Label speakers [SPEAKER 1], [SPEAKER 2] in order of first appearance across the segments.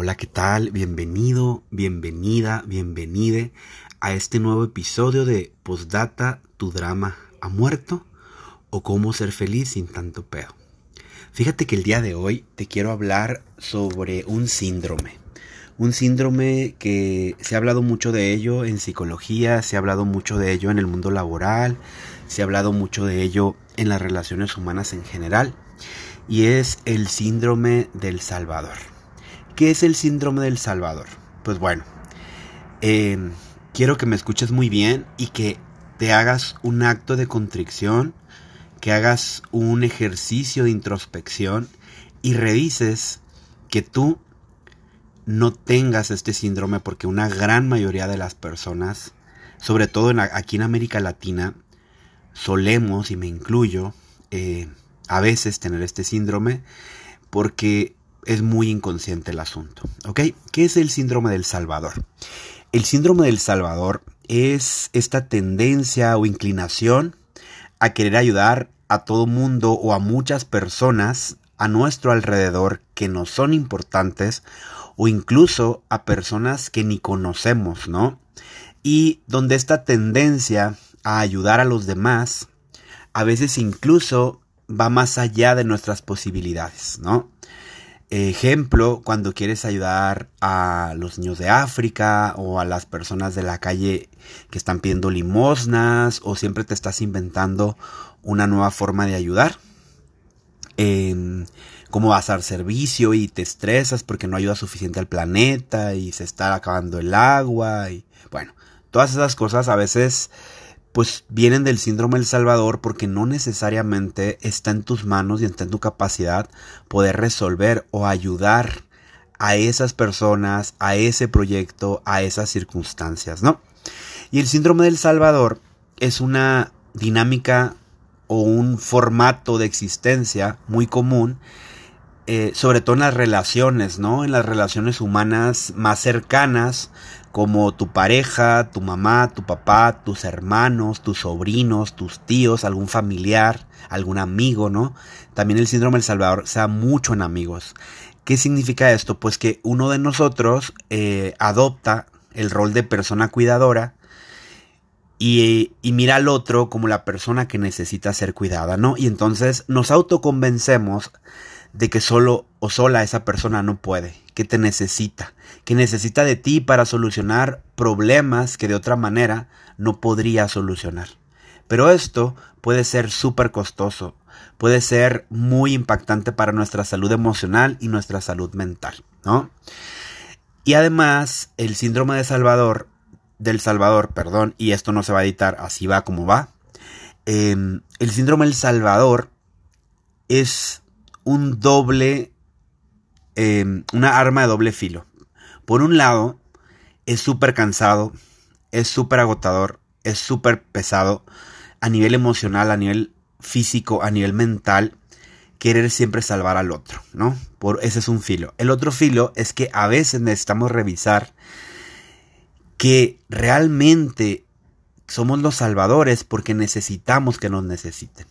[SPEAKER 1] Hola, ¿qué tal? Bienvenido, bienvenida, bienvenide a este nuevo episodio de Postdata, tu drama ha muerto o cómo ser feliz sin tanto pedo. Fíjate que el día de hoy te quiero hablar sobre un síndrome. Un síndrome que se ha hablado mucho de ello en psicología, se ha hablado mucho de ello en el mundo laboral, se ha hablado mucho de ello en las relaciones humanas en general, y es el síndrome del Salvador. ¿Qué es el síndrome del Salvador? Pues bueno, em, quiero que me escuches muy bien y que te hagas un acto de contrición, que hagas un ejercicio de introspección y revises que tú no tengas este síndrome porque una gran mayoría de las personas, sobre todo aquí en América Latina, solemos, y me incluyo, eh, a veces tener este síndrome porque es muy inconsciente el asunto. ¿Ok? ¿Qué es el síndrome del Salvador? El síndrome del Salvador es esta tendencia o inclinación a querer ayudar a todo mundo o a muchas personas a nuestro alrededor que no son importantes o incluso a personas que ni conocemos, ¿no? Y donde esta tendencia a ayudar a los demás a veces incluso va más allá de nuestras posibilidades, ¿no? Ejemplo, cuando quieres ayudar a los niños de África o a las personas de la calle que están pidiendo limosnas o siempre te estás inventando una nueva forma de ayudar. Eh, cómo vas a dar servicio y te estresas porque no ayuda suficiente al planeta y se está acabando el agua y bueno, todas esas cosas a veces pues vienen del síndrome del Salvador porque no necesariamente está en tus manos y está en tu capacidad poder resolver o ayudar a esas personas, a ese proyecto, a esas circunstancias, ¿no? Y el síndrome del Salvador es una dinámica o un formato de existencia muy común, eh, sobre todo en las relaciones, ¿no? En las relaciones humanas más cercanas, como tu pareja, tu mamá, tu papá, tus hermanos, tus sobrinos, tus tíos, algún familiar, algún amigo, ¿no? También el síndrome del Salvador se da mucho en amigos. ¿Qué significa esto? Pues que uno de nosotros eh, adopta el rol de persona cuidadora y, y, mira al otro como la persona que necesita ser cuidada, ¿no? Y entonces nos autoconvencemos de que solo o sola esa persona no puede, que te necesita, que necesita de ti para solucionar problemas que de otra manera no podría solucionar. Pero esto puede ser súper costoso, puede ser muy impactante para nuestra salud emocional y nuestra salud mental, ¿no? Y además, el síndrome de Salvador, del Salvador, perdón, y esto no se va a editar, así va como va. Eh, el síndrome del Salvador es un doble, eh, una arma de doble filo. Por un lado, es súper cansado, es súper agotador, es súper pesado a nivel emocional, a nivel físico, a nivel mental, querer siempre salvar al otro, ¿no? Por ese es un filo. El otro filo es que a veces necesitamos revisar que realmente somos los salvadores porque necesitamos que nos necesiten.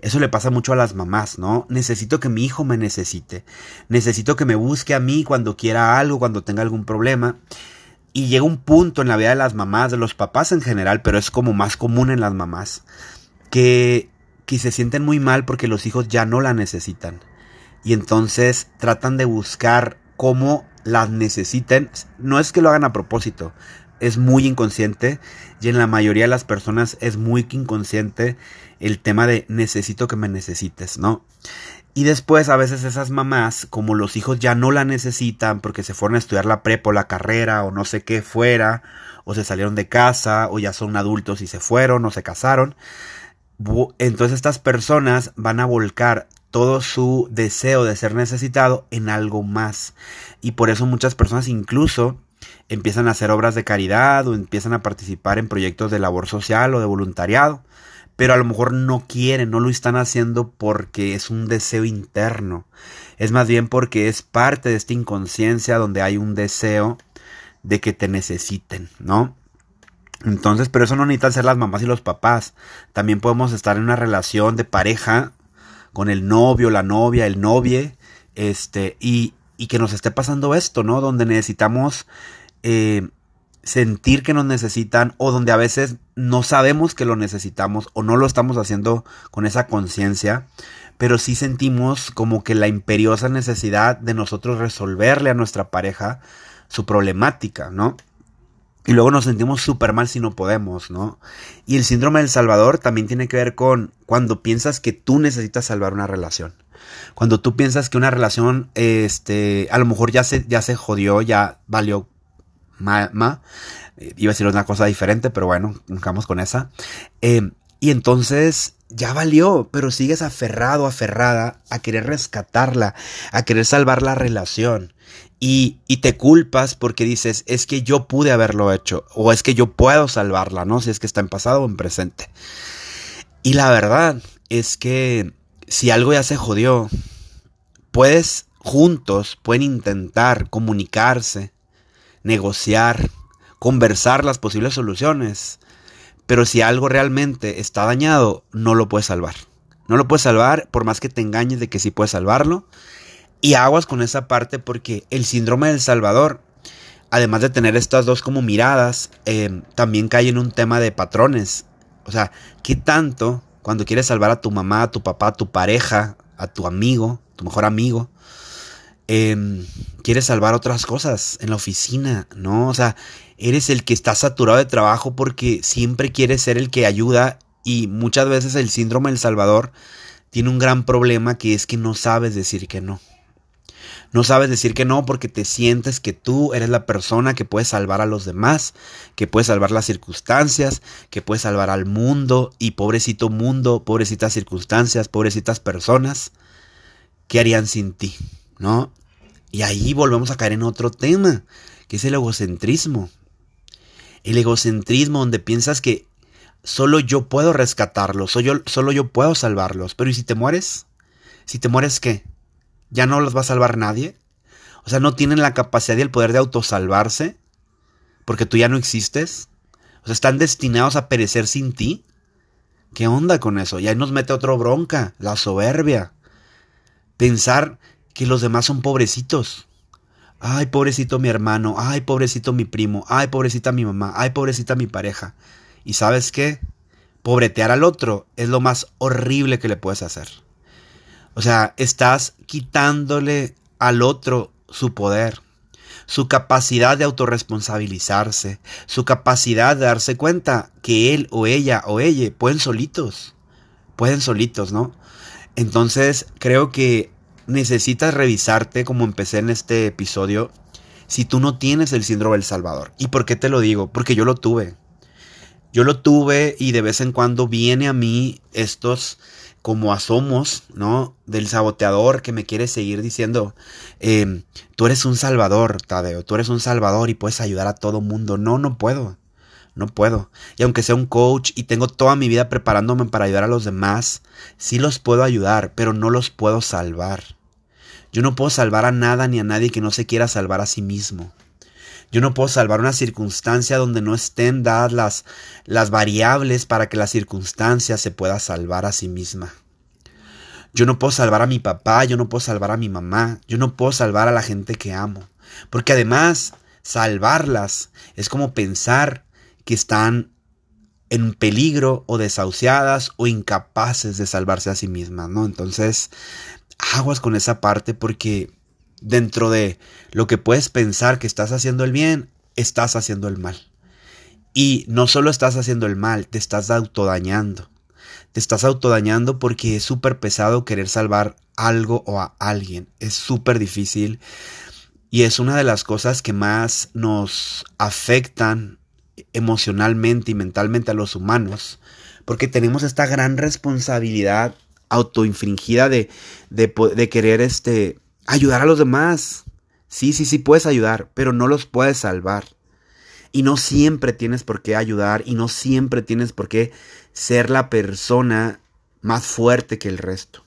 [SPEAKER 1] Eso le pasa mucho a las mamás, ¿no? Necesito que mi hijo me necesite. Necesito que me busque a mí cuando quiera algo, cuando tenga algún problema. Y llega un punto en la vida de las mamás, de los papás en general, pero es como más común en las mamás, que, que se sienten muy mal porque los hijos ya no la necesitan. Y entonces tratan de buscar cómo las necesiten. No es que lo hagan a propósito, es muy inconsciente y en la mayoría de las personas es muy inconsciente el tema de necesito que me necesites, ¿no? Y después a veces esas mamás, como los hijos ya no la necesitan porque se fueron a estudiar la prepa o la carrera o no sé qué fuera, o se salieron de casa o ya son adultos y se fueron o se casaron, entonces estas personas van a volcar todo su deseo de ser necesitado en algo más. Y por eso muchas personas incluso empiezan a hacer obras de caridad o empiezan a participar en proyectos de labor social o de voluntariado, pero a lo mejor no quieren, no lo están haciendo porque es un deseo interno, es más bien porque es parte de esta inconsciencia donde hay un deseo de que te necesiten, ¿no? Entonces, pero eso no necesitan ser las mamás y los papás. También podemos estar en una relación de pareja con el novio, la novia, el novie, este, y y que nos esté pasando esto, ¿no? Donde necesitamos eh, sentir que nos necesitan o donde a veces no sabemos que lo necesitamos o no lo estamos haciendo con esa conciencia, pero sí sentimos como que la imperiosa necesidad de nosotros resolverle a nuestra pareja su problemática, ¿no? Y luego nos sentimos súper mal si no podemos, ¿no? Y el síndrome del Salvador también tiene que ver con cuando piensas que tú necesitas salvar una relación. Cuando tú piensas que una relación, este, a lo mejor ya se, ya se jodió, ya valió ma, iba a decir una cosa diferente, pero bueno, vamos con esa. Eh, y entonces ya valió, pero sigues aferrado, aferrada a querer rescatarla, a querer salvar la relación. Y, y, te culpas porque dices, es que yo pude haberlo hecho, o es que yo puedo salvarla, ¿no? Si es que está en pasado o en presente. Y la verdad es que si algo ya se jodió, puedes juntos, pueden intentar comunicarse, negociar, conversar las posibles soluciones. Pero si algo realmente está dañado, no lo puedes salvar. No lo puedes salvar por más que te engañes de que sí puedes salvarlo. Y aguas con esa parte porque el síndrome del Salvador, además de tener estas dos como miradas, em, también cae en un tema de patrones. O sea, ¿qué tanto cuando quieres salvar a tu mamá, a tu papá, a tu pareja, a tu amigo, tu mejor amigo, eh, quieres salvar otras cosas en la oficina, ¿no? O sea, eres el que está saturado de trabajo porque siempre quieres ser el que ayuda y muchas veces el síndrome del Salvador tiene un gran problema que es que no sabes decir que no. No sabes decir que no porque te sientes que tú eres la persona que puede salvar a los demás, que puede salvar las circunstancias, que puede salvar al mundo y pobrecito mundo, pobrecitas circunstancias, pobrecitas personas, ¿qué harían sin ti? ¿No? Y ahí volvemos a caer en otro tema, que es el egocentrismo. El egocentrismo donde piensas que solo yo puedo rescatarlos, solo yo, solo yo puedo salvarlos. Pero ¿y si te mueres? Si te mueres, ¿qué? ¿Ya no los va a salvar nadie? O sea, no tienen la capacidad y el poder de autosalvarse porque tú ya no existes. O sea, están destinados a perecer sin ti. ¿Qué onda con eso? Y ahí nos mete otro bronca, la soberbia. Pensar que los demás son pobrecitos. Ay, pobrecito mi hermano, ay, pobrecito mi primo, ay, pobrecita mi mamá, ay, pobrecita mi pareja. ¿Y sabes qué? Pobretear al otro es lo más horrible que le puedes hacer. O sea, estás quitándole al otro su poder, su capacidad de autorresponsabilizarse, su capacidad de darse cuenta que él o ella o ella pueden solitos, pueden solitos, ¿no? Entonces creo que necesitas revisarte, como empecé en este episodio, si tú no tienes el síndrome del Salvador. ¿Y por qué te lo digo? Porque yo lo tuve. Yo lo tuve y de vez en cuando viene a mí estos como asomos, ¿no? Del saboteador que me quiere seguir diciendo, em, tú eres un salvador, Tadeo, tú eres un salvador y puedes ayudar a todo mundo. No, no puedo. No puedo. Y aunque sea un coach y tengo toda mi vida preparándome para ayudar a los demás, sí los puedo ayudar, pero no los puedo salvar. Yo no puedo salvar a nada ni a nadie que no se quiera salvar a sí mismo. Yo no puedo salvar una circunstancia donde no estén dadas las, las variables para que la circunstancia se pueda salvar a sí misma. Yo no puedo salvar a mi papá, yo no puedo salvar a mi mamá, yo no puedo salvar a la gente que amo. Porque además, salvarlas es como pensar que están en peligro o desahuciadas o incapaces de salvarse a sí mismas, ¿no? Entonces, aguas con esa parte porque dentro de lo que puedes pensar que estás haciendo el bien, estás haciendo el mal. Y no solo estás haciendo el mal, te estás autodañando. Te estás autodañando porque es súper pesado querer salvar algo o a alguien. Es súper difícil. Y es una de las cosas que más nos afectan emocionalmente y mentalmente a los humanos. Porque tenemos esta gran responsabilidad autoinfringida de, de, querer este, ayudar a los demás. Sí, sí, sí puedes ayudar, pero no los puedes salvar. Y no siempre tienes por qué ayudar y no siempre tienes por qué ser la persona más fuerte que el resto.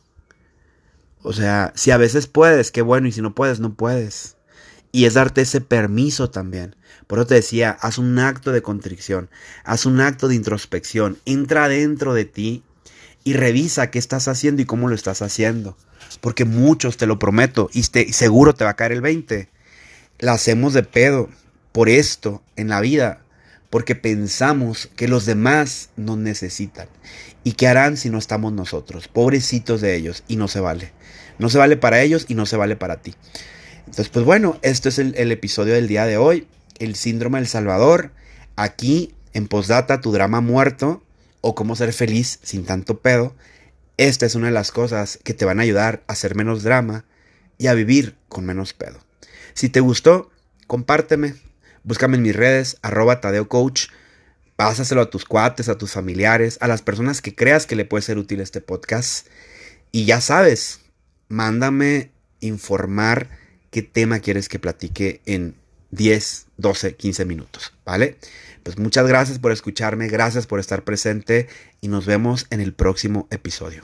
[SPEAKER 1] O sea, si a veces puedes, qué bueno, y si no puedes, no puedes. Y es darte ese permiso también. Por eso te decía, haz un acto de contrición, haz un acto de introspección, entra dentro de ti y revisa qué estás haciendo y cómo lo estás haciendo. Porque muchos, te lo prometo, y seguro te va a caer el 20. La hacemos de pedo por esto en la vida, porque pensamos que los demás nos necesitan. ¿Y qué harán si no estamos nosotros? Pobrecitos de ellos, y no se vale. No se vale para ellos y no se vale para ti. Entonces, pues bueno, esto es el, el episodio del día de hoy, el síndrome del Salvador, aquí en Postdata, tu drama muerto, o cómo ser feliz sin tanto pedo. Esta es una de las cosas que te van a ayudar a hacer menos drama y a vivir con menos pedo. Si te gustó, compárteme, búscame en mis redes, arroba Tadeo Coach, pásaselo a tus cuates, a tus familiares, a las personas que creas que le puede ser útil este podcast. Y ya sabes, mándame informar qué tema quieres que platique en 10, 12, 15 minutos, ¿vale? Pues muchas gracias por escucharme, gracias por estar presente y nos vemos en el próximo episodio.